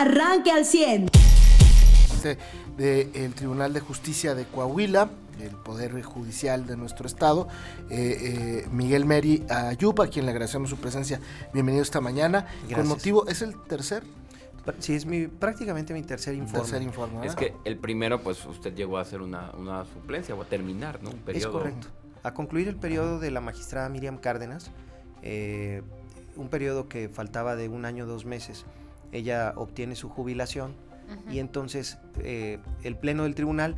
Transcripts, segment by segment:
arranque al 100. Del Tribunal de Justicia de Coahuila, el Poder Judicial de nuestro Estado, eh, eh, Miguel Meri Ayuba, a quien le agradecemos su presencia. Bienvenido esta mañana. Con motivo, ¿es el tercer? Sí, es mi, prácticamente mi tercer informe. Tercer informe es que el primero, pues usted llegó a hacer una, una suplencia o a terminar, ¿no? Un periodo. Es correcto. A concluir el periodo de la magistrada Miriam Cárdenas, eh, un periodo que faltaba de un año, dos meses. Ella obtiene su jubilación y entonces eh, el pleno del tribunal,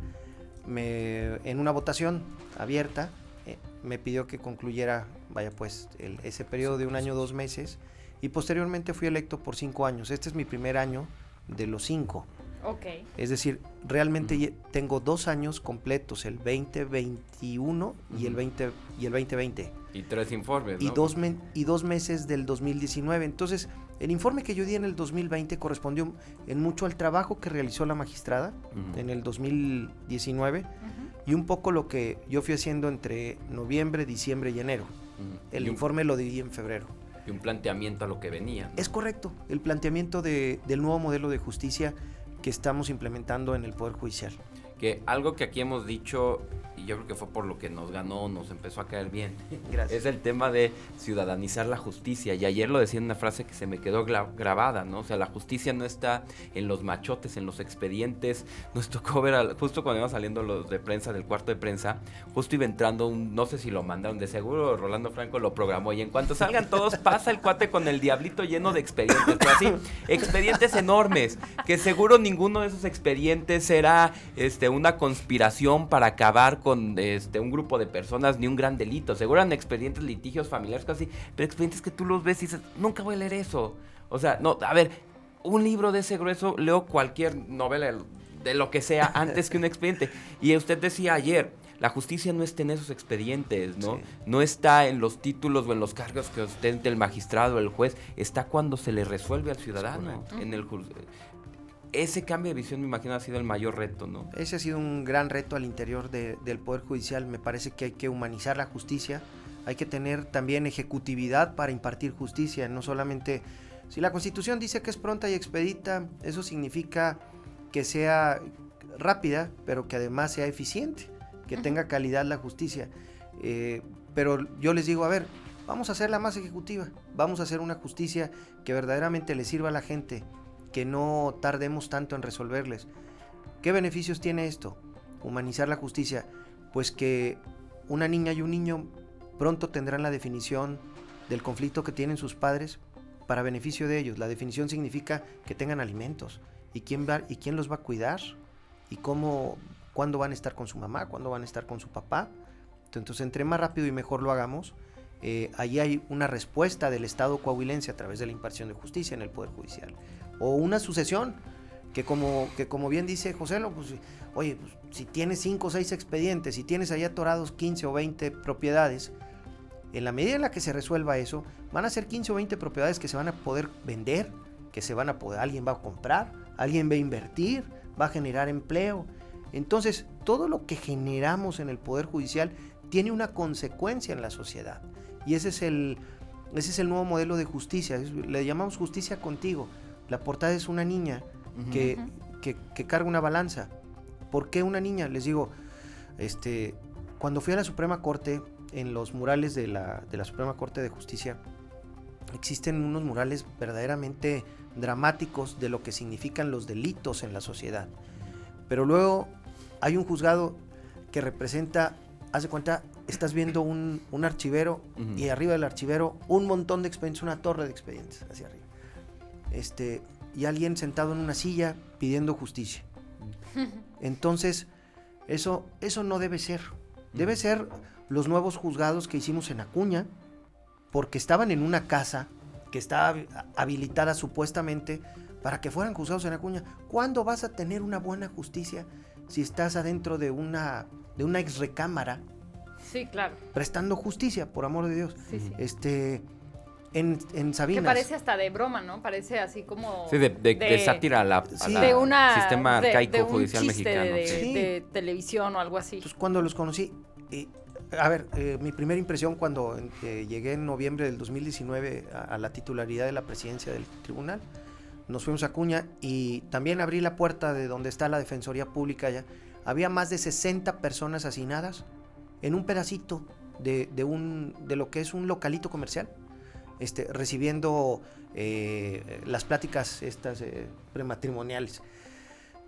me, en una votación abierta, eh, me pidió que concluyera, vaya pues, ese periodo de un año, dos meses y posteriormente fui electo por cinco años. Este es mi primer año de los cinco. Ok. Es decir, realmente tengo dos años completos, el 2021 y, el 20, y el 2020. Y tres informes. Y, dos y dos meses del 2019. Entonces, el informe que yo di en el 2020 correspondió en mucho al trabajo que realizó la magistrada en el 2019 y un poco lo que yo fui haciendo entre noviembre, diciembre y enero. El informe lo di en febrero un planteamiento a lo que venía. Es correcto, el planteamiento de, del nuevo modelo de justicia estamos implementando en el Poder Judicial. Que algo que aquí hemos dicho y yo creo que fue por lo que nos ganó, nos empezó a caer bien. Gracias. Es el tema de ciudadanizar la justicia. Y ayer lo decía en una frase que se me quedó grabada, ¿no? O sea, la justicia no está en los machotes, en los expedientes. Nos tocó ver, justo cuando iban saliendo los de prensa, del cuarto de prensa, justo iba entrando un, no sé si lo mandaron, de seguro Rolando Franco lo programó. Y en cuanto salgan todos, pasa el cuate con el diablito lleno de expedientes. Pero así, expedientes enormes, que seguro ninguno de esos expedientes era este, una conspiración para acabar con este, un grupo de personas ni un gran delito. Seguro eran expedientes, litigios familiares, casi, pero expedientes que tú los ves y dices, nunca voy a leer eso. O sea, no, a ver, un libro de ese grueso, leo cualquier novela de lo que sea antes que un expediente. Y usted decía ayer, la justicia no está en esos expedientes, ¿no? No está en los títulos o en los cargos que ostente el magistrado o el juez, está cuando se le resuelve al ciudadano en el ese cambio de visión me imagino ha sido el mayor reto, ¿no? Ese ha sido un gran reto al interior del Poder Judicial. Me parece que hay que humanizar la justicia, hay que tener también ejecutividad para impartir justicia, no solamente... Si la Constitución dice que es pronta y expedita, eso significa que sea rápida, pero que además sea eficiente, que tenga calidad la justicia. Eh, pero yo les digo, a ver, vamos a hacerla más ejecutiva, vamos a hacer una justicia que verdaderamente le sirva a la gente, que no tardemos tanto en resolverles. ¿Qué beneficios tiene esto? Humanizar la justicia. Pues que una niña y un niño pronto tendrán la definición del conflicto que tienen sus padres para beneficio de ellos. La definición significa que tengan alimentos. ¿Y quién, va, y quién los va a cuidar? ¿Y cómo, cuándo van a estar con su mamá? ¿Cuándo van a estar con su papá? Entonces, entre más rápido y mejor lo hagamos, eh, ahí hay una respuesta del Estado coahuilense a través de la impartición de justicia en el Poder Judicial o una sucesión, que como, que como bien dice José, pues, oye, pues, si tienes 5 o 6 expedientes, si tienes ahí atorados 15 o 20 propiedades, en la medida en la que se resuelva eso, van a ser 15 o 20 propiedades que se van a poder vender, que se van a poder, alguien va a comprar, alguien va a invertir, va a generar empleo. Entonces, todo lo que generamos en el Poder Judicial tiene una consecuencia en la sociedad. Y ese es el, ese es el nuevo modelo de justicia. Le llamamos justicia contigo. La portada es una niña que, carga una balanza. ¿Por qué una niña? Les digo, este, cuando fui a la Suprema Corte, en los murales de la, de la Suprema Corte de Justicia, existen unos murales verdaderamente dramáticos de lo que significan los delitos en la sociedad. Pero luego hay un juzgado que representa, hace cuenta, estás viendo un, archivero y arriba del archivero un montón de expedientes, una torre de expedientes hacia arriba este, y alguien sentado en una silla pidiendo justicia. Entonces, eso, eso no debe ser. Debe ser los nuevos juzgados que hicimos en Acuña, porque estaban en una casa que estaba habilitada supuestamente para que fueran juzgados en Acuña. ¿Cuándo vas a tener una buena justicia si estás adentro de una, de una ex recámara? Sí, claro. Prestando justicia, por amor de Dios. Este, en, en Sabinas. Que parece hasta de broma, ¿no? Parece así como... Sí, de, sátira a la, de una, sistema arcaico un judicial mexicano. De, televisión o algo así. Entonces, cuando los conocí, a ver, eh, mi primera impresión cuando eh, llegué en noviembre del 2019 a, la titularidad de la presidencia del tribunal, nos fuimos a Acuña y también abrí la puerta de donde está la Defensoría Pública ya. Había más de 60 personas hacinadas en un pedacito de, de un, de lo que es un localito comercial, este, recibiendo eh, las pláticas estas eh, prematrimoniales.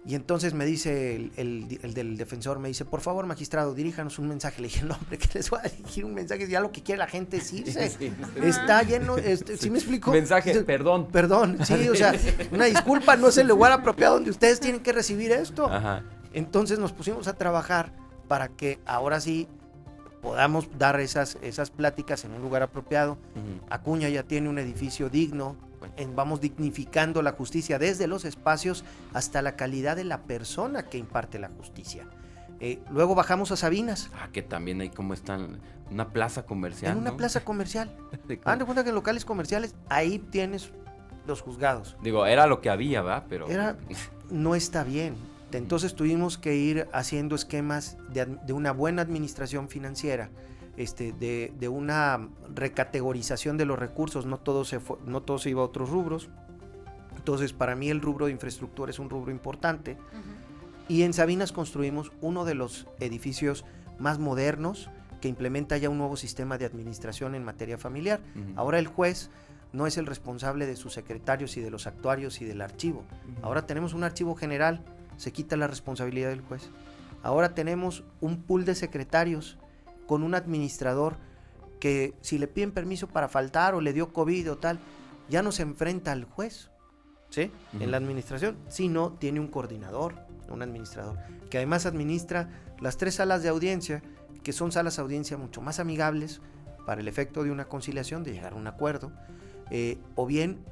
Y entonces me dice el, el- el del defensor, me dice, por favor, magistrado, diríjanos un mensaje. Le dije, no, hombre, ¿qué les voy a dirigir un mensaje? Ya lo que quiere la gente es irse. Sí, sí. Está lleno, este, ¿sí me explico? Mensaje, perdón. Perdón, sí, o sea, una disculpa, no es el lugar apropiado donde ustedes tienen que recibir esto. Ajá. Entonces nos pusimos a trabajar para que ahora sí podamos dar esas, esas pláticas en un lugar apropiado. Acuña ya tiene un edificio digno, en- vamos dignificando la justicia desde los espacios hasta la calidad de la persona que imparte la justicia. Eh, luego bajamos a Sabinas, Ah, que también hay como están una plaza comercial. en una ¿no? plaza comercial. De cuenta que en locales comerciales, ahí tienes los juzgados. Digo, era lo que había, ¿va? Pero. Era- no está bien. Entonces tuvimos que ir haciendo esquemas de, una buena administración financiera, este, de, de una recategorización de los recursos, no todo, se fue- no todo se iba a otros rubros. Entonces, para mí el rubro de infraestructura es un rubro importante. Y en Sabinas construimos uno de los edificios más modernos que implementa ya un nuevo sistema de administración en materia familiar. Ahora el juez no es el responsable de sus secretarios y de los actuarios y del archivo. Ahora tenemos un archivo general, se quita la responsabilidad del juez. Ahora tenemos un pool de secretarios con un administrador que si le piden permiso para faltar o le dio COVID o tal, ya no se enfrenta al juez, ¿sí? En la administración, sino tiene un coordinador, un administrador, que además administra las tres salas de audiencia, que son salas de audiencia mucho más amigables para el efecto de una conciliación, de llegar a un acuerdo, eh, o bien,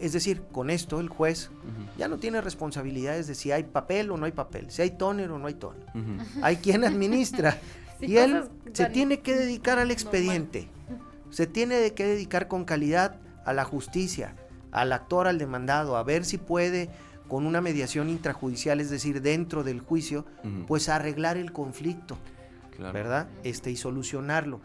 es decir, con esto el juez ya no tiene responsabilidades de si hay papel o no hay papel, si hay tóner o no hay tóner. Hay quien administra Sí, y él se tiene que dedicar al normal. expediente. Se tiene que dedicar con calidad a la justicia, al actor, al demandado, a ver si puede con una mediación intrajudicial, es decir, dentro del juicio, pues arreglar el conflicto, Claro. ¿verdad? Este y solucionarlo.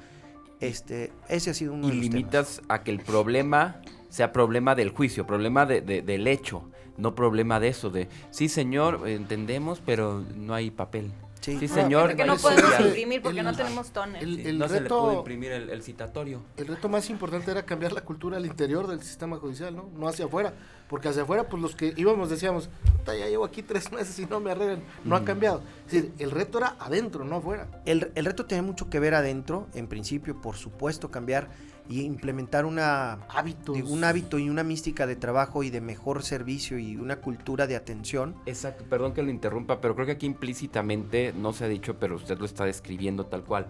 Este, ese ha sido uno Y de los temas. limitas a que el problema sea problema del juicio, problema de, de- del hecho, no problema de eso, de sí señor, entendemos, pero no hay papel. Sí. Señor, Porque no podemos imprimir porque el- no tenemos toner. el- no se le reto- pudo imprimir el, el citatorio. El reto más importante era cambiar la cultura al interior del sistema judicial, ¿no? No hacia afuera. Porque hacia afuera, pues los que íbamos decíamos, "Puta, ya llevo aquí tres meses y no me arreglan. No ha Ujú. cambiado. Es decir, el reto era adentro, no afuera. El, el reto tiene mucho que ver adentro, en principio, por supuesto, cambiar y implementar una, Hábitos. un hábito y una mística de trabajo y de mejor servicio y una cultura de atención. Exacto, perdón que lo interrumpa, pero creo que aquí implícitamente no se ha dicho, pero usted lo está describiendo tal cual.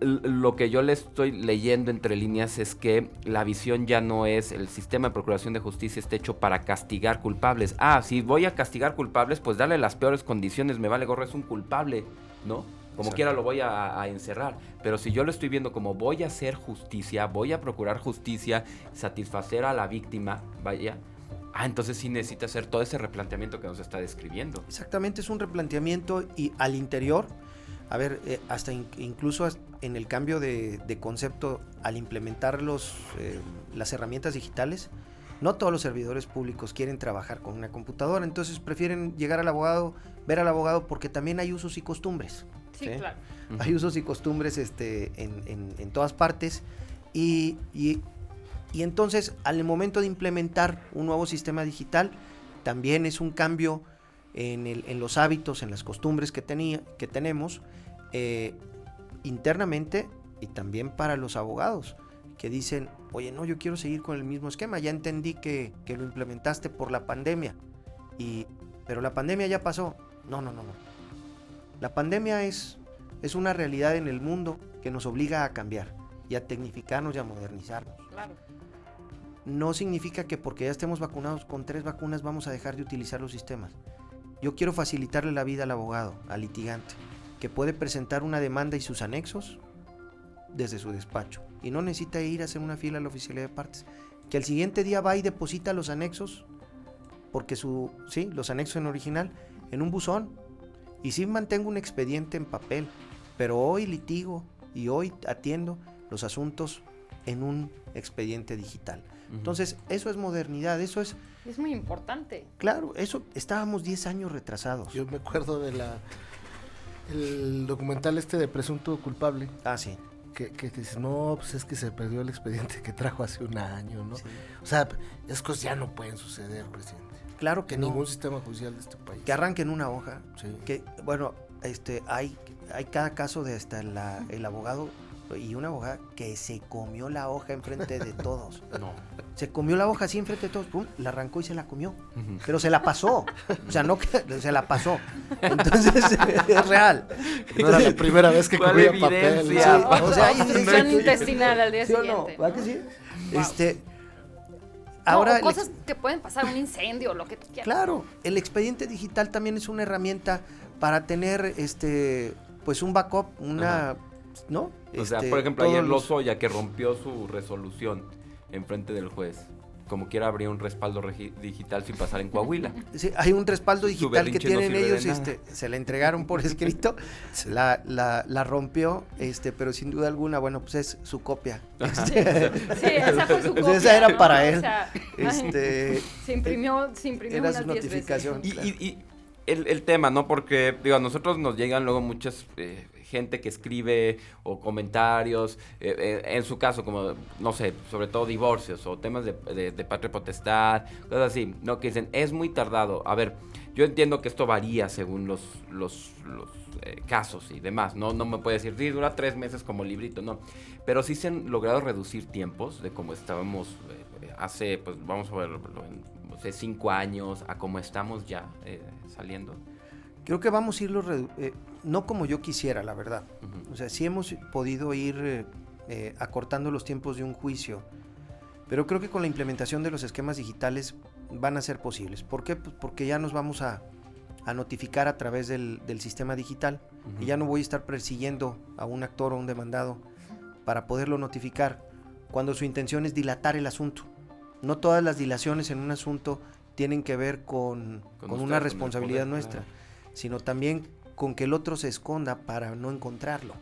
L- Lo que yo le estoy leyendo entre líneas es que la visión ya no es el sistema de procuración de justicia está hecho para castigar culpables. Ah, si voy a castigar culpables, pues darle las peores condiciones, me vale gorro, es un culpable, ¿no? Como Exacto. quiera lo voy a, a encerrar. Pero si yo lo estoy viendo como voy a hacer justicia, voy a procurar justicia, satisfacer a la víctima, vaya, Ah, entonces sí necesita hacer todo ese replanteamiento que nos está describiendo. Exactamente, es un replanteamiento y al interior, a ver, eh, hasta in- incluso en el cambio de, de concepto al implementar los, eh, las herramientas digitales, no todos los servidores públicos quieren trabajar con una computadora, entonces prefieren llegar al abogado, ver al abogado porque también hay usos y costumbres. Sí, ¿sí? claro. Hay usos y costumbres este, en, en- en todas partes. Y, y- y entonces, al momento de implementar un nuevo sistema digital, también es un cambio en, el- en los hábitos, en las costumbres que, tenía, que tenemos eh, internamente y también para los abogados que dicen, oye, no, yo quiero seguir con el mismo esquema, ya entendí que, que lo implementaste por la pandemia, y, pero la pandemia ya pasó. No, no, no, no. La pandemia es, es una realidad en el mundo que nos obliga a cambiar y a tecnificarnos y a modernizarnos. Claro. No significa que porque ya estemos vacunados con tres vacunas vamos a dejar de utilizar los sistemas. Yo quiero facilitarle la vida al abogado, al litigante, que puede presentar una demanda y sus anexos desde su despacho y no necesita ir a hacer una fila a la oficialidad de partes. Que al siguiente día va y deposita los anexos, porque su, sí, los anexos en original, en un buzón. Y sí mantengo un expediente en papel, pero hoy litigo y hoy atiendo los asuntos en un expediente digital. Entonces, eso es modernidad, eso es, Es muy importante. claro, eso estábamos 10 años retrasados. Yo me acuerdo de la el documental este de presunto culpable Ah, sí. que, que dices, no, pues es que se perdió el expediente que trajo hace un año, ¿no? Sí. O sea, esas cosas ya no pueden suceder, presidente. Claro que En no. ningún sistema judicial de este país. Que arranquen una hoja. Sí. Que, bueno, este, hay, hay cada caso de hasta la- el abogado y una abogada que se comió la hoja enfrente de todos. No. Se comió la hoja así enfrente de todos, pum, la arrancó y se la comió. Pero se la pasó. O sea, no que se la pasó. Entonces, es real. No era la primera vez que ¿Cuál comía papel. evidencia? ¿no? Sí, o sea, Obstrucción intestinal al día ¿Sí o no? siguiente. ¿Verdad que sí? Este, No, ahora, o cosas que pueden pasar, un incendio, lo que tú quieras. Claro, el expediente digital también es una herramienta para tener este pues un backup, una Ajá. ¿no? O sea, Este, por ejemplo, ayer los- Lozoya que rompió su resolución en frente del juez. Como quiera habría un respaldo digital sin pasar en Coahuila. Sí, hay un respaldo digital que no tienen ellos, este, se la entregaron por escrito, la, la, la rompió, este, pero sin duda alguna, bueno, pues es su copia. Este, Sí, esa fue su O copia. esa era ¿no? para O él. sea, este, se imprimió, se imprimió era unas su 10 veces. notificación. Y, Claro. y- y el, el tema, ¿no? Porque, digo, a nosotros nos llegan luego muchas eh, gente que escribe o comentarios, eh, eh, en su caso, como, no sé, sobre todo divorcios o temas de, de, de patria potestad, cosas así, ¿no? Que dicen, es muy tardado. A ver, yo entiendo que esto varía según los, los, los eh, casos y demás, ¿no? No me puede decir, sí, dura tres meses como librito, no. Pero sí se han logrado reducir tiempos de como estábamos eh, hace, pues vamos a en, no sé, cinco años a como estamos ya eh, saliendo. Creo que vamos a irlo, eh, no como yo quisiera, la verdad. O sea, sí hemos podido ir eh, eh, acortando los tiempos de un juicio, pero creo que con la implementación de los esquemas digitales van a ser posibles. ¿Por qué? Pues porque ya nos vamos a, a notificar a través del, del sistema digital y ya no voy a estar persiguiendo a un actor o un demandado para poderlo notificar cuando su intención es dilatar el asunto. No todas las dilaciones en un asunto tienen que ver con, Con con usted, una con responsabilidad poder, nuestra, claro. sino también con que el otro se esconda para no encontrarlo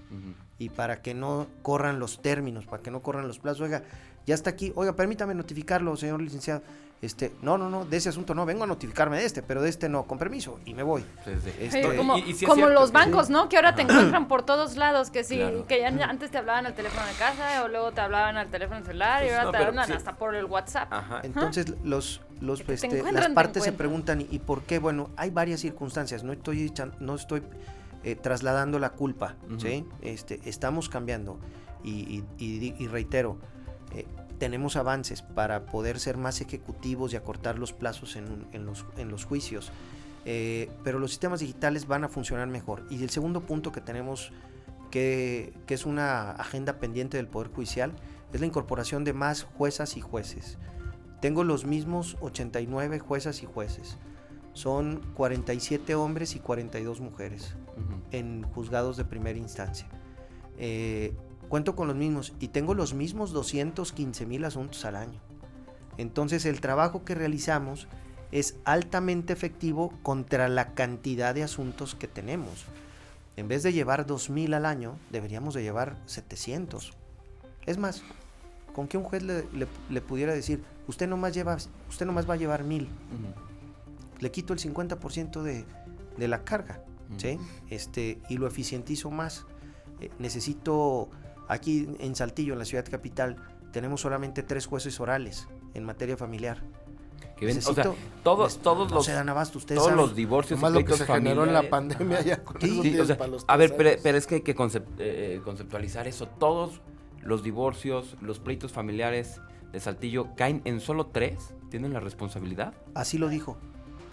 y para que no corran los términos, para que no corran los plazos. Oiga, ya está aquí, oiga, permítame notificarlo, señor licenciado. Este, no, no, no, de ese asunto no, vengo a notificarme de este, pero de este no, con permiso, y me voy. Este, Sí, como y- y sí es como cierto los bancos, ¿no? Que ahora te encuentran por todos lados, que sí, Claro. que ya antes te hablaban al teléfono de casa o luego te hablaban al teléfono celular y Pues ahora no, te hablan sí. hasta por el WhatsApp. Ajá. Entonces los, los este, las te partes se preguntan ¿y, por qué? Bueno, hay varias circunstancias, no estoy echan- no estoy eh, trasladando la culpa. ¿sí? Este, estamos cambiando y, y- y di- y reitero, eh, tenemos avances para poder ser más ejecutivos y acortar los plazos en, en los, en los juicios, eh, pero los sistemas digitales van a funcionar mejor. Y el segundo punto que tenemos, que, que es una agenda pendiente del Poder Judicial, es la incorporación de más juezas y jueces. Tengo los mismos 89 juezas y jueces. Son 47 hombres y 42 mujeres en juzgados de primera instancia. Eh, cuento con los mismos y tengo los mismos 215 mil asuntos al año. Entonces el trabajo que realizamos es altamente efectivo contra la cantidad de asuntos que tenemos. En vez de llevar 2.000 al año, deberíamos de llevar 700. Es más, con que un juez le, le- le pudiera decir, usted nomás, lleva, usted nomás va a llevar 1.000, Ujú. le quito el 50% de, de la carga, ¿sí? Este, y lo eficientizo más. Eh, necesito, aquí en Saltillo, en la ciudad capital, tenemos solamente tres jueces orales en materia familiar. Que ven- o sea, Necesito- todos, todos no los, se dan abasto, ustedes todos saben. los divorcios y Más lo que pleitos se generó en la familiares. pandemia ya con Sí, sí, días o sea, para los a ver, pero, es que hay que eh, conceptualizar eso. Todos los divorcios, los pleitos familiares de Saltillo caen en solo tres. ¿Tienen la responsabilidad? Así lo dijo,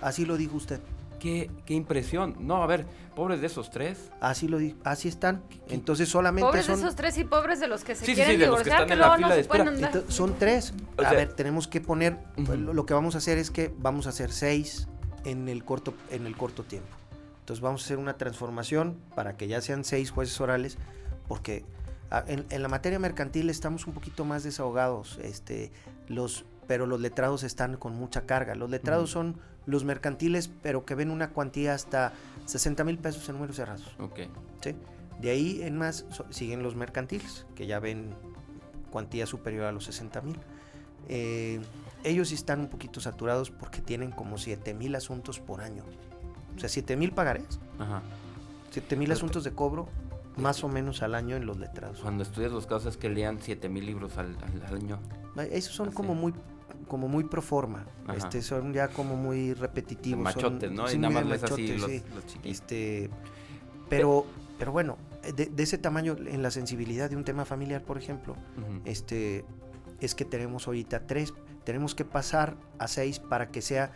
así lo dijo usted. Qué, qué impresión. No, a ver, pobres de esos tres. Así lo así están. Entonces solamente Pobres de esos tres y pobres de los que se Sí, sí, quieren sí, de los que divorciar, están que, en la luego fila no se pueden andar. son tres. O a ver, tenemos que poner, lo que vamos a hacer es que vamos a hacer seis en el corto, en el corto tiempo. Entonces vamos a hacer una transformación para que ya sean seis jueces orales, porque ah, en, en la materia mercantil estamos un poquito más desahogados, este, los, pero los letrados están con mucha carga. Los letrados son los mercantiles, pero que ven una cuantía hasta 60 mil pesos en números cerrados. Ok. ¿sí? De ahí en más so- siguen los mercantiles, que ya ven cuantía superior a los 60 mil. Eh, ellos están un poquito saturados porque tienen como 7 mil asuntos por año. O sea, 7 mil pagarés. Ajá. 7 mil asuntos de cobro más o menos al año en los letrados. Cuando estudias los casos es que lean 7 mil libros al, año. Esos son como muy como muy pro forma, este, son ya como muy repetitivos. Machotes, ¿no? y nada más así los, este, pero, pero bueno, de, ese tamaño en la sensibilidad de un tema familiar, por ejemplo, este, es que tenemos ahorita tres, tenemos que pasar a seis para que sea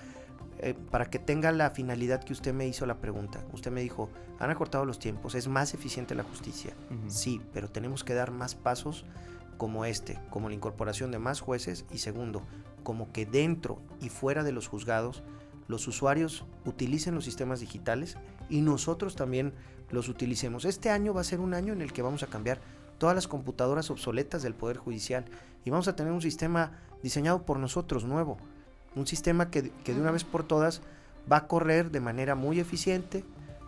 eh, para que tenga la finalidad que usted me hizo la pregunta. Usted me dijo, han acortado los tiempos, es más eficiente la justicia. Sí, pero tenemos que dar más pasos como este, como la incorporación de más jueces y segundo, como que dentro y fuera de los juzgados los usuarios utilicen los sistemas digitales y nosotros también los utilicemos. Este año va a ser un año en el que vamos a cambiar todas las computadoras obsoletas del Poder Judicial y vamos a tener un sistema diseñado por nosotros nuevo un sistema que, de una vez por todas va a correr de manera muy eficiente,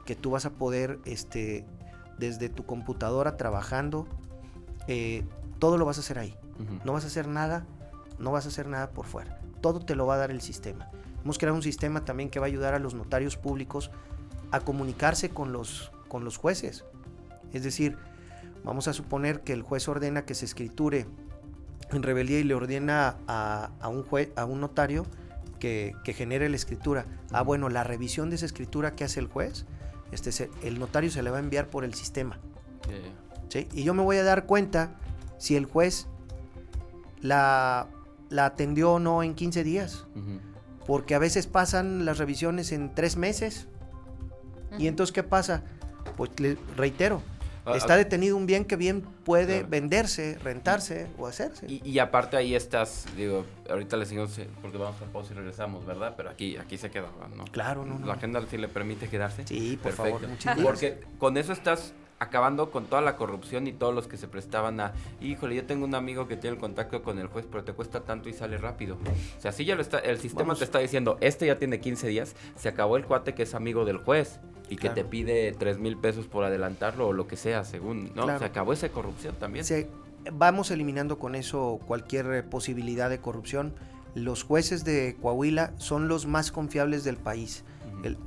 que tú vas a poder, este, desde tu computadora trabajando, eh, todo lo vas a hacer ahí. No vas a hacer nada, no vas a hacer nada por fuera. Todo te lo va a dar el sistema. Hemos creado un sistema también que va a ayudar a los notarios públicos a comunicarse con los, con los jueces. Es decir, vamos a suponer que el juez ordena que se escriture en rebeldía y le ordena a, un juez, a un notario que, genere la escritura. Ah, bueno, la revisión de esa escritura que hace el juez, este, el notario se le va a enviar por el sistema. Y yo me voy a dar cuenta si el juez la, la atendió o no en 15 días. Porque a veces pasan las revisiones en tres meses. Y entonces, ¿qué pasa? Pues le reitero, Ah, está ah. detenido un bien que bien puede venderse, rentarse o hacerse. Y, aparte ahí estás, digo, ahorita le seguimos porque vamos a pausa y regresamos, ¿verdad? Pero aquí aquí se queda, ¿no? Claro, no, La agenda sí le permite quedarse. Sí, por favor. Porque con eso estás acabando con toda la corrupción y todos los que se prestaban a, híjole, yo tengo un amigo que tiene el contacto con el juez, pero te cuesta tanto y sale rápido. O sea, si ya lo está, el sistema te está diciendo, este ya tiene 15 días, se acabó el cuate que es amigo del juez y que te pide 3 mil pesos por adelantarlo o lo que sea, según, ¿no? Se acabó esa corrupción también. vamos eliminando con eso cualquier eh, posibilidad de corrupción. Los jueces de Coahuila son los más confiables del país. el,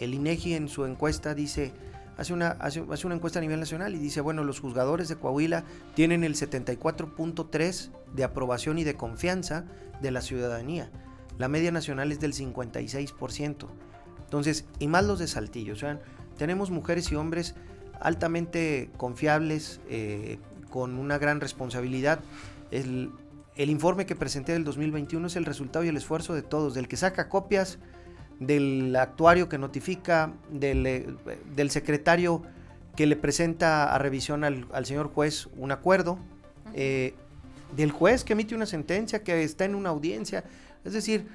el INEGI en su encuesta dice hace una, hace, una encuesta a nivel nacional y dice, bueno, los juzgadores de Coahuila tienen el 74.3 de aprobación y de confianza de la ciudadanía. La media nacional es del 56%. Entonces, y más los de Saltillo. O sea, tenemos mujeres y hombres altamente confiables, eh, con una gran responsabilidad. El, el informe que presenté del 2021 es el resultado y el esfuerzo de todos, del que saca copias, del actuario que notifica, del, eh, del secretario que le presenta a revisión al, señor juez un acuerdo, eh, del juez que emite una sentencia, que está en una audiencia. Es decir,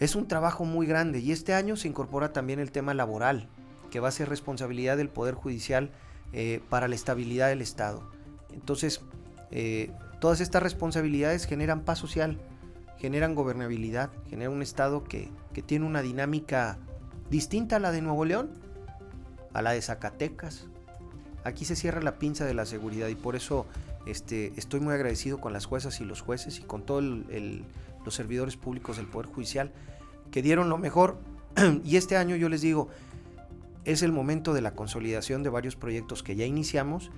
es un trabajo muy grande y este año se incorpora también el tema laboral, que va a ser responsabilidad del Poder Judicial eh, para la estabilidad del Estado. Entonces, todas estas responsabilidades generan paz social, generan gobernabilidad, generan un Estado que, tiene una dinámica distinta a la de Nuevo León, a la de Zacatecas. Aquí se cierra la pinza de la seguridad y por eso este, estoy muy agradecido con las juezas y los jueces y con todos los servidores públicos del Poder Judicial que dieron lo mejor. y este año yo les digo, es el momento de la consolidación de varios proyectos que ya iniciamos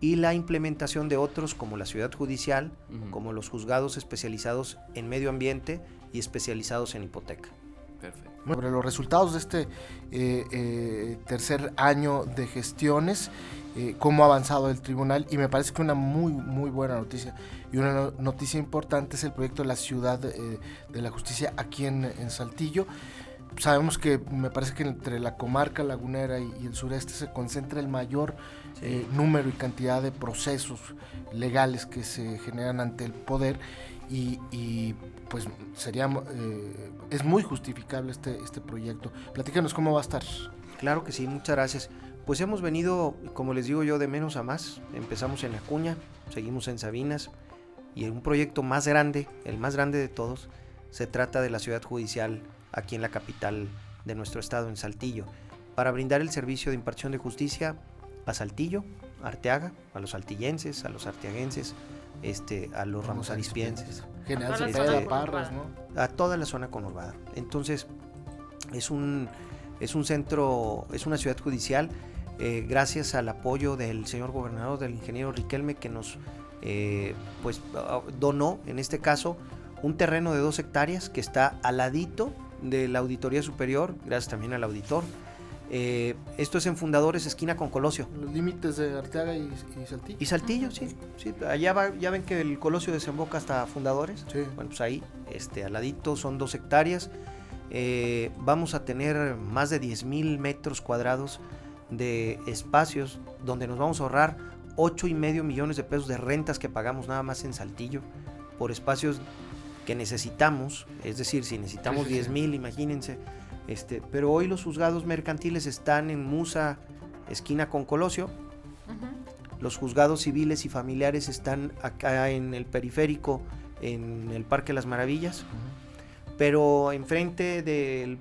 y la implementación de otros como la ciudad judicial, como los juzgados especializados en medio ambiente y especializados en hipoteca. Perfecto. Sobre los resultados de este eh, eh, tercer año de gestiones, eh, cómo ha avanzado el tribunal y me parece que una muy muy buena noticia y una noticia importante es el proyecto de la ciudad de la justicia aquí en, en Saltillo sabemos que me parece que entre la comarca lagunera y, el sureste se concentra el mayor eh, número y cantidad de procesos legales que se generan ante el poder y, pues sería eh, es muy justificable este, este proyecto. Platícanos cómo va a estar. Claro que sí, muchas gracias. Pues hemos venido, como les digo yo, de menos a más. Empezamos en Acuña, seguimos en Sabinas y un proyecto más grande, el más grande de todos, se trata de la ciudad judicial aquí en la capital de nuestro estado, en Saltillo, para brindar el servicio de impartición de justicia a Saltillo, Arteaga, a los saltillenses, a los arteaguenses, este, a los ramos arizpienses, General Cepeda, Parras. ¿no? a toda la zona conurbada. Entonces, es un, es un centro, es una ciudad judicial, eh, gracias al apoyo del señor gobernador, del ingeniero Riquelme, que nos eh, pues, donó, en este caso, un terreno de dos hectáreas que está al ladito de la Auditoría Superior, gracias también al auditor. Eh, esto es en Fundadores, esquina con Colosio. Los límites de Arteaga y, y Saltillo. Y Saltillo, sí, sí, allá va- ya ven que el Colosio desemboca hasta Fundadores. Sí. Bueno, pues ahí, este, al ladito son dos hectáreas. Eh, vamos a tener más de 10 mil metros cuadrados de espacios donde nos vamos a ahorrar 8 y medio millones de pesos de rentas que pagamos nada más en Saltillo por espacios que necesitamos. Es decir, si necesitamos Sí, sí, 10 sí. mil, imagínense. Este, pero hoy los juzgados mercantiles están en Musa, esquina con Colosio. Los juzgados civiles y familiares están acá en el periférico, en el Parque Las Maravillas. Pero enfrente del.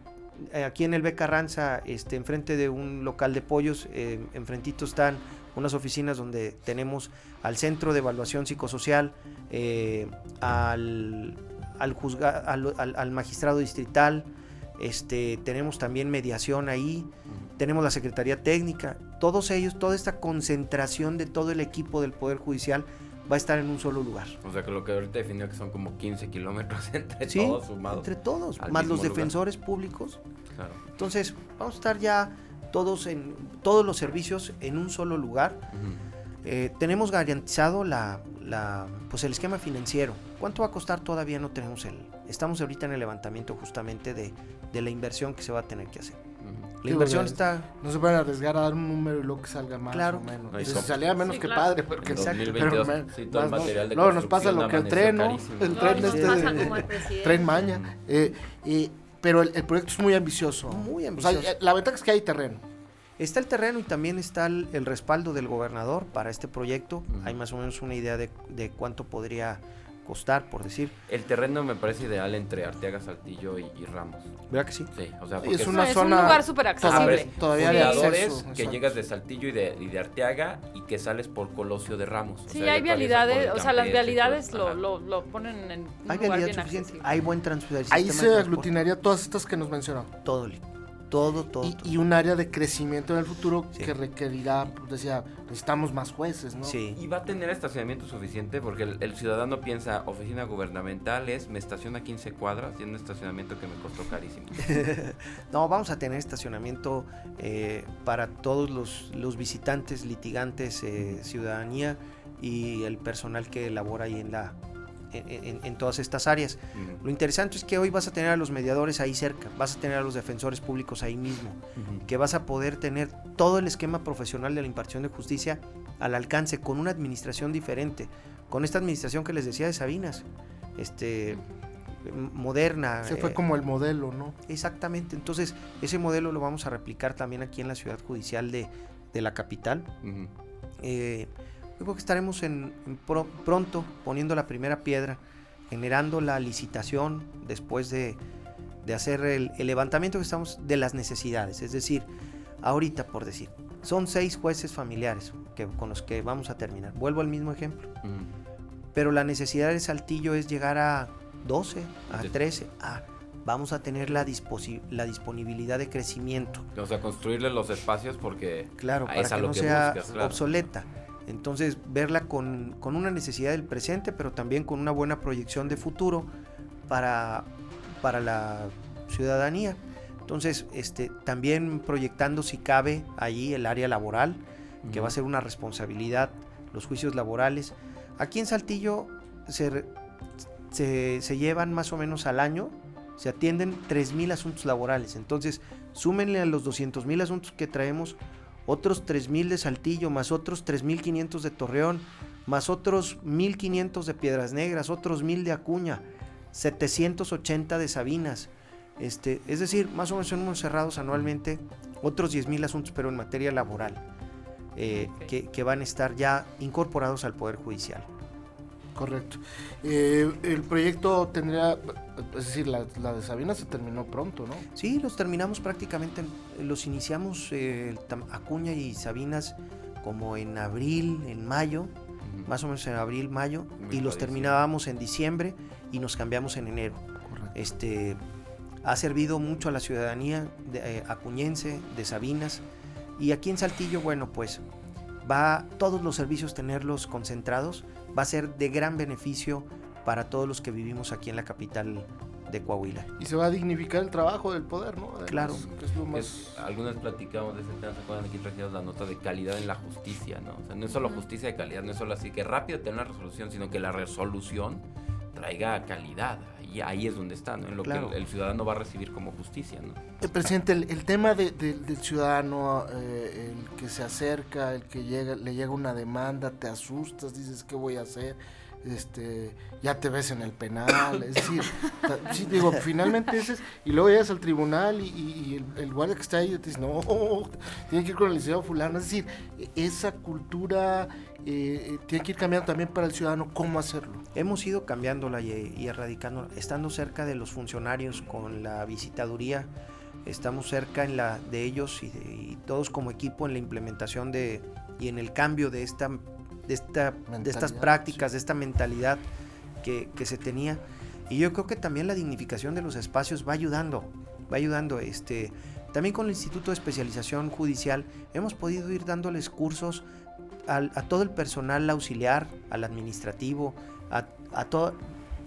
Aquí en el B. Carranza, este, enfrente de un local de pollos, eh, enfrentito están unas oficinas donde tenemos al Centro de Evaluación Psicosocial, eh, al, al, juzga- al, magistrado distrital, este, tenemos también mediación ahí, tenemos la Secretaría Técnica, todos ellos, toda esta concentración de todo el equipo del Poder Judicial va a estar en un solo lugar. O sea que lo que ahorita definió que son como 15 kilómetros entre Sí, todos sumados. entre todos, más los lugar. defensores públicos. Claro. Entonces, vamos a estar ya todos en todos los servicios en un solo lugar. Eh, tenemos garantizado la, la, pues el esquema financiero. ¿Cuánto va a costar? Todavía no tenemos el. Estamos ahorita en el levantamiento justamente de, de la inversión que se va a tener que hacer. La Sí, inversión está. No se pueden arriesgar a dar un número y luego que salga más Claro. o menos. Ahí Si salía menos Sí, que claro. padre, porque En Exacto. 2022, pero me- sí, todo el más no. material de Luego nos pasa lo que el tren, ¿no? El No, tren y este pasa como. Tren Maña. eh, eh, pero el, el proyecto es muy ambicioso. Muy O sea, ambicioso. la ventaja es que hay terreno. Está el terreno y también está el, el respaldo del gobernador para este proyecto. Hay más o menos una idea de, de cuánto podría costar, por decir. El terreno me parece ideal entre Arteaga, Saltillo y, y Ramos. ¿Verdad que sí? Sí, o sea, porque es una es zona un lugar súper Todavía- accesible. todavía de fundadores acceso, que exacto. llegas de Saltillo y de, y de Arteaga y que sales por Colosio de Ramos. O Sí, sea, hay vialidades, o sea, las vialidades lo, lo, lo ponen en un Hay lugar vialidad bien suficiente. accesible. Hay buen transporte. Ahí se de aglutinaría todas estas que nos mencionó. Todo. Todo, todo. Y, todo. y un área de crecimiento en el futuro Sí. que requerirá, pues, decía, necesitamos más jueces, ¿no? Sí. Y va a tener estacionamiento suficiente porque el, el ciudadano piensa, oficina gubernamental es, me estaciona a 15 cuadras y es un estacionamiento que me costó carísimo. No, vamos a tener estacionamiento eh, para todos los, los visitantes, litigantes, eh, ciudadanía y el personal que labora ahí en, la, en, en- todas estas áreas. Ujú. Lo interesante es que hoy vas a tener a los mediadores ahí cerca, vas a tener a los defensores públicos ahí mismo, que vas a poder tener todo el esquema profesional de la impartición de justicia al alcance con una administración diferente, con esta administración que les decía de Sabinas, este moderna. Se fue eh, como el modelo, ¿no? Exactamente, entonces ese modelo lo vamos a replicar también aquí en la ciudad judicial de, de la capital. Eh, yo creo que estaremos en, en pro- pronto poniendo la primera piedra, generando la licitación después de, de hacer el, el levantamiento que estamos de las necesidades. Es decir, ahorita por decir, son seis jueces familiares que, con los que vamos a terminar. Vuelvo al mismo ejemplo. Pero la necesidad de Saltillo es llegar a 12, a Sí. 13, a vamos a tener la, la disponibilidad de crecimiento. O sea, construirle los espacios porque Claro, Ah, para es que no que sea buscas, claro. obsoleta. Entonces, verla con, con una necesidad del presente, pero también con una buena proyección de futuro para, para la ciudadanía. Entonces, este, también proyectando si cabe allí el área laboral, que va a ser una responsabilidad, los juicios laborales. Aquí en Saltillo se, se, se llevan más o menos al año, se atienden 3.000 asuntos laborales. Entonces, súmenle a los 200.000 asuntos que traemos, otros 3.000 de Saltillo, más otros 3.500 de Torreón, más otros 1.500 de Piedras Negras, otros 1.000 de Acuña, 780 de Sabinas. Este, es decir, más o menos son unos cerrados anualmente, otros 10.000 asuntos, pero en materia laboral, eh, que van a estar ya incorporados al Poder Judicial. Correcto. Eh, el proyecto tendría, es decir, la, la de Sabina se terminó pronto, ¿no? Sí, los terminamos prácticamente, en- los iniciamos eh, Acuña y Sabinas como en abril, en mayo, más o menos en abril, mayo, Muy y los terminábamos en diciembre y nos cambiamos en enero. Correcto. Este, ha servido mucho a la ciudadanía de, eh, acuñense, de Sabinas, y aquí en Saltillo, bueno, pues va todos los servicios tenerlos concentrados, va a ser de gran beneficio para todos los que vivimos aquí en la capital de Coahuila. Y se va a dignificar el trabajo del poder, ¿no? Además, Claro. que es lo más- Es- algunas platicamos de ese tema, ¿se acuerdan? Aquí trajimos la nota de calidad en la justicia, ¿no? O sea, no es solo justicia de calidad, no es solo así que rápido tener una resolución, sino que la resolución traiga calidad. Y ahí es donde está, ¿no? En lo Claro. que el, el ciudadano va a recibir como justicia, ¿no? Eh, presidente, el, el tema de- de- del ciudadano, eh, el que se acerca, el que llega, le llega una demanda, te asustas, dices, ¿qué voy a hacer? Este, ya te ves en el penal, es decir, digo, finalmente ese es, y luego llegas al tribunal y, el, guardia que está ahí te dice, no, tiene que ir con el licenciado fulano, es decir, e- esa cultura eh, eh, tiene que ir cambiando también para el ciudadano cómo hacerlo. Hemos ido cambiándola y, y erradicándola, estando cerca de los funcionarios con la visitaduría, estamos cerca de ellos y, y todos como equipo en la implementación de y en el cambio de esta de, esta, de estas prácticas, de esta mentalidad que, que se tenía. Y yo creo que también la dignificación de los espacios va ayudando, va ayudando. Este, también con el Instituto de Especialización Judicial hemos podido ir dándoles cursos al- a todo el personal auxiliar, al administrativo, a, a todo,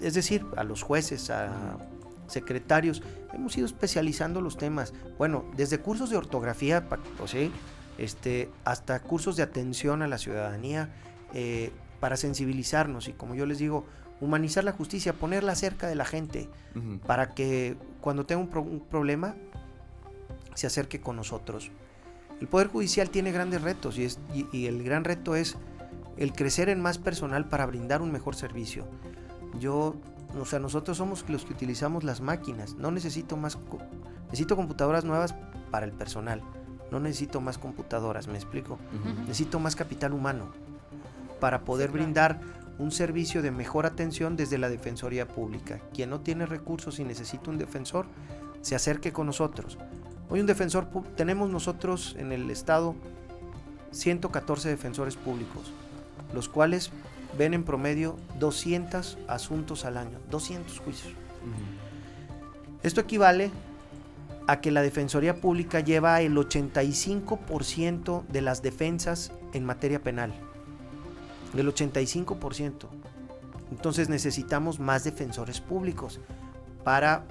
es decir, a los jueces, a secretarios. Hemos ido especializando los temas. Bueno, desde cursos de ortografía, o sea, este, hasta cursos de atención a la ciudadanía eh, para sensibilizarnos y, como yo les digo, humanizar la justicia, ponerla cerca de la gente Ujú. para que cuando tenga un, pro- un problema se acerque con nosotros. El Poder Judicial tiene grandes retos y, es, y, y el gran reto es el crecer en más personal para brindar un mejor servicio. Yo, o sea, nosotros somos los que utilizamos las máquinas. No necesito más, co- necesito computadoras nuevas para el personal. No necesito más computadoras, me explico. Ujú. Necesito más capital humano para poder claro. brindar un servicio de mejor atención desde la Defensoría Pública. Quien no tiene recursos y necesita un defensor, se acerque con nosotros. Hoy un defensor, tenemos nosotros en el estado 114 defensores públicos, los cuales ven en promedio 200 asuntos al año, 200 juicios. Esto equivale a que la Defensoría Pública lleva el 85% de las defensas en materia penal. El 85%. Entonces necesitamos más defensores públicos para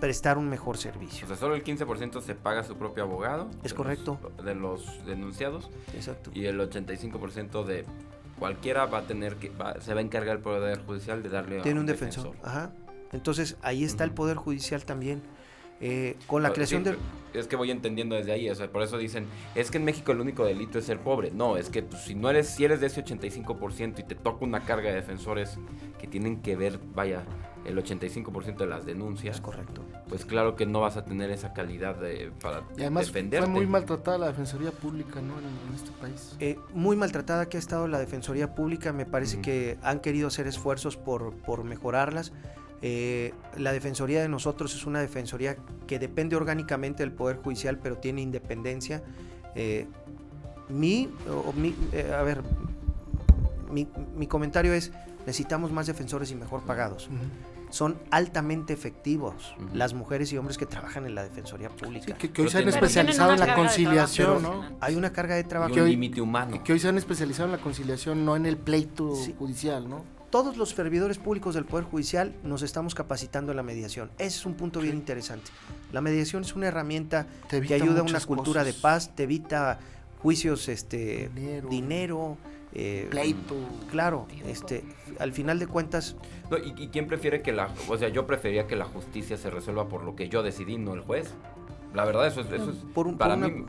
prestar un mejor servicio. O sea, solo el 15% se paga su propio abogado. Es de correcto. los- de los denunciados. Exacto. Y el 85% de cualquiera va a tener que. va- se va a encargar el Poder Judicial de darle a Tiene un defensor. Ajá. Entonces ahí está el. Poder Judicial también. Eh, con la creación sí, del... Es que voy entendiendo desde ahí, o sea, por eso dicen, es que en México el único delito es ser pobre. No, es que pues, si no eres, si eres de ese 85% y te toca una carga de defensores que tienen que ver, vaya, el 85% de las denuncias, Es correcto. pues claro que no vas a tener esa calidad de, para Y además defenderte. fue muy maltratada la Defensoría Pública, ¿no? En, en este país. Eh, muy maltratada que ha estado la Defensoría Pública, me parece que han querido hacer esfuerzos por, por mejorarlas. Eh, la Defensoría de nosotros es una Defensoría que depende orgánicamente del Poder Judicial, pero tiene independencia. Eh, mi, o mi- eh, a ver, mi, mi comentario es, necesitamos más defensores y mejor pagados. Ujú. Son altamente efectivos Ujú. las mujeres y hombres que trabajan en la Defensoría Pública. Sí, que, que hoy Pero se han tienen- especializado en la conciliación, trabajo ¿no? Hay una carga de trabajo. y un límite humano. Que hoy se han especializado en la conciliación, no en el pleito Sí. judicial, ¿no? Todos los servidores públicos del Poder Judicial nos estamos capacitando en la mediación. Ese es un punto bien interesante. La mediación es una herramienta Te que ayuda a una cultura de paz, te evita juicios, este, Dinero. dinero, eh, Pleito. Claro, este, al final de cuentas, No, ¿y, y quién prefiere que la... O sea, yo prefería que la justicia se resuelva por lo que yo decidí, no el juez. La verdad, eso es... Eso es Por un- para por una- mí,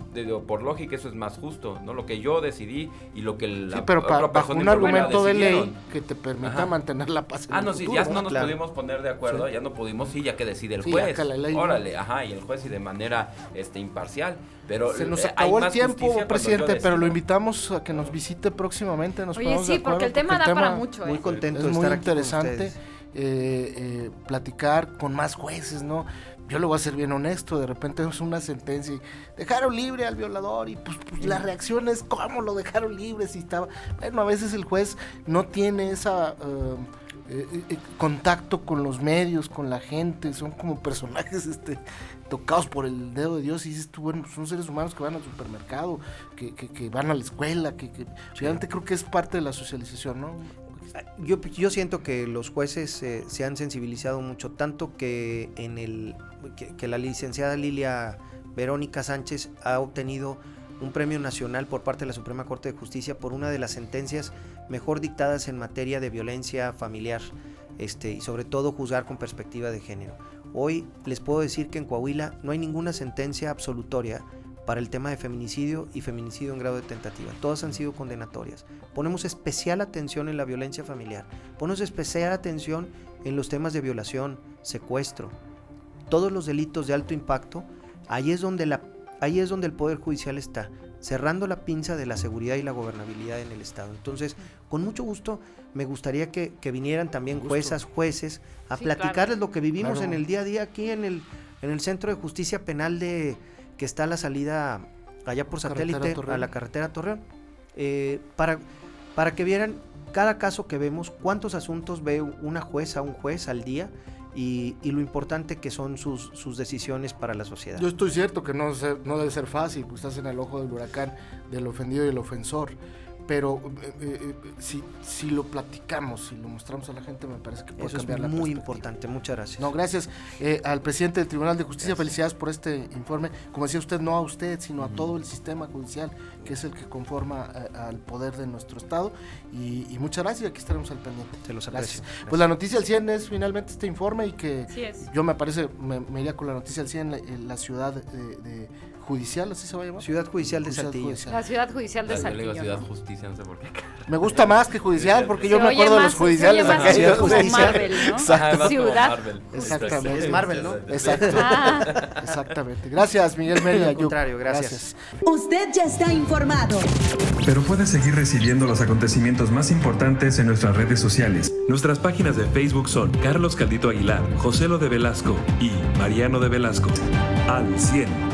por lógica, eso es más justo, ¿no? Lo que yo decidí y lo que la Sí, pero pa- otra bajo un argumento de ley que te permita Ajá. mantener la paz en Ah, el no, sí, futuro, ya no nos claro. pudimos poner de acuerdo, ya no pudimos, sí, ya que decide el Sí, juez. ya que la ley, ¿no? Órale, ajá, y el juez y de manera este imparcial. Pero Se nos eh, hay acabó el tiempo, presidente, pero lo invitamos a que nos visite próximamente. Nos Oye, ponemos de sí, porque el tema da para mucho, muy ¿eh? contento Es de muy estar interesante eh, eh, platicar con más jueces, ¿no? Yo le voy a ser bien honesto, de repente es una sentencia y dejaron libre al violador y pues, pues la reacción es cómo lo dejaron libre si estaba... Bueno, a veces el juez no tiene esa... Uh, eh, eh, contacto con los medios, con la gente, son como personajes este, tocados por el dedo de Dios y dices tú, bueno, son seres humanos que van al supermercado, que, que, van a la escuela, que, que realmente creo que es parte de la socialización, ¿no? Yo, yo siento que los jueces eh, se han sensibilizado mucho, tanto que en el que la licenciada Lilia Verónica Sánchez ha obtenido un premio nacional por parte de la Suprema Corte de Justicia por una de las sentencias mejor dictadas en materia de violencia familiar este, y sobre todo juzgar con perspectiva de género. Hoy les puedo decir que en Coahuila no hay ninguna sentencia absolutoria para el tema de feminicidio y feminicidio en grado de tentativa. Todas han sido condenatorias. Ponemos especial atención en la violencia familiar. Ponemos especial atención en los temas de violación, secuestro, todos los delitos de alto impacto. Ahí es donde la ahí es donde el Poder Judicial está, cerrando la pinza de la seguridad y la gobernabilidad en el Estado. Entonces, con mucho gusto, me gustaría que, vinieran también juezas, jueces, a platicarles lo que vivimos en el día a día aquí en el, en el Centro de Justicia Penal de que está a la salida allá por satélite a la carretera Torreón, eh, para, para que vieran cada caso que vemos, cuántos asuntos ve una jueza, un juez al día y, lo importante que son sus, sus, decisiones para la sociedad. Yo estoy cierto que no, no debe ser fácil, pues estás en el ojo del huracán del ofendido y el ofensor pero eh, eh, eh, si, si lo platicamos, si lo mostramos a la gente, me parece que puede Eso cambiar es muy importante, muchas gracias. No, gracias al presidente del Tribunal de Justicia, felicidades por este informe. Como decía usted, no a usted, sino a todo el sistema judicial, que es el que conforma al poder de nuestro Estado. Y, muchas gracias, aquí estaremos al pendiente. Se los aprecio. Pues la noticia al 100 es finalmente este informe y que yo me parece, me, iría con la noticia al 100 en la, ciudad de Judicial, así se va a llamar. Ciudad Judicial de Saltillo. La Ciudad Judicial de Saltillo. Ciudad Justicia, no sé por qué. Me gusta más que Judicial porque yo me acuerdo de los judiciales acá. Ciudad Justicia. Marvel, ¿no? Exacto. Ciudad. Exactamente. Es Marvel, ¿no? Exacto. Ah. Exactamente. Gracias, Miguel Mérida. Al contrario, gracias. Usted ya está informado. Pero puede seguir recibiendo los acontecimientos más importantes en nuestras redes sociales. Nuestras páginas de Facebook son Carlos Caldito Aguilar, José Lo de Velasco y Mariano de Velasco. Al 100.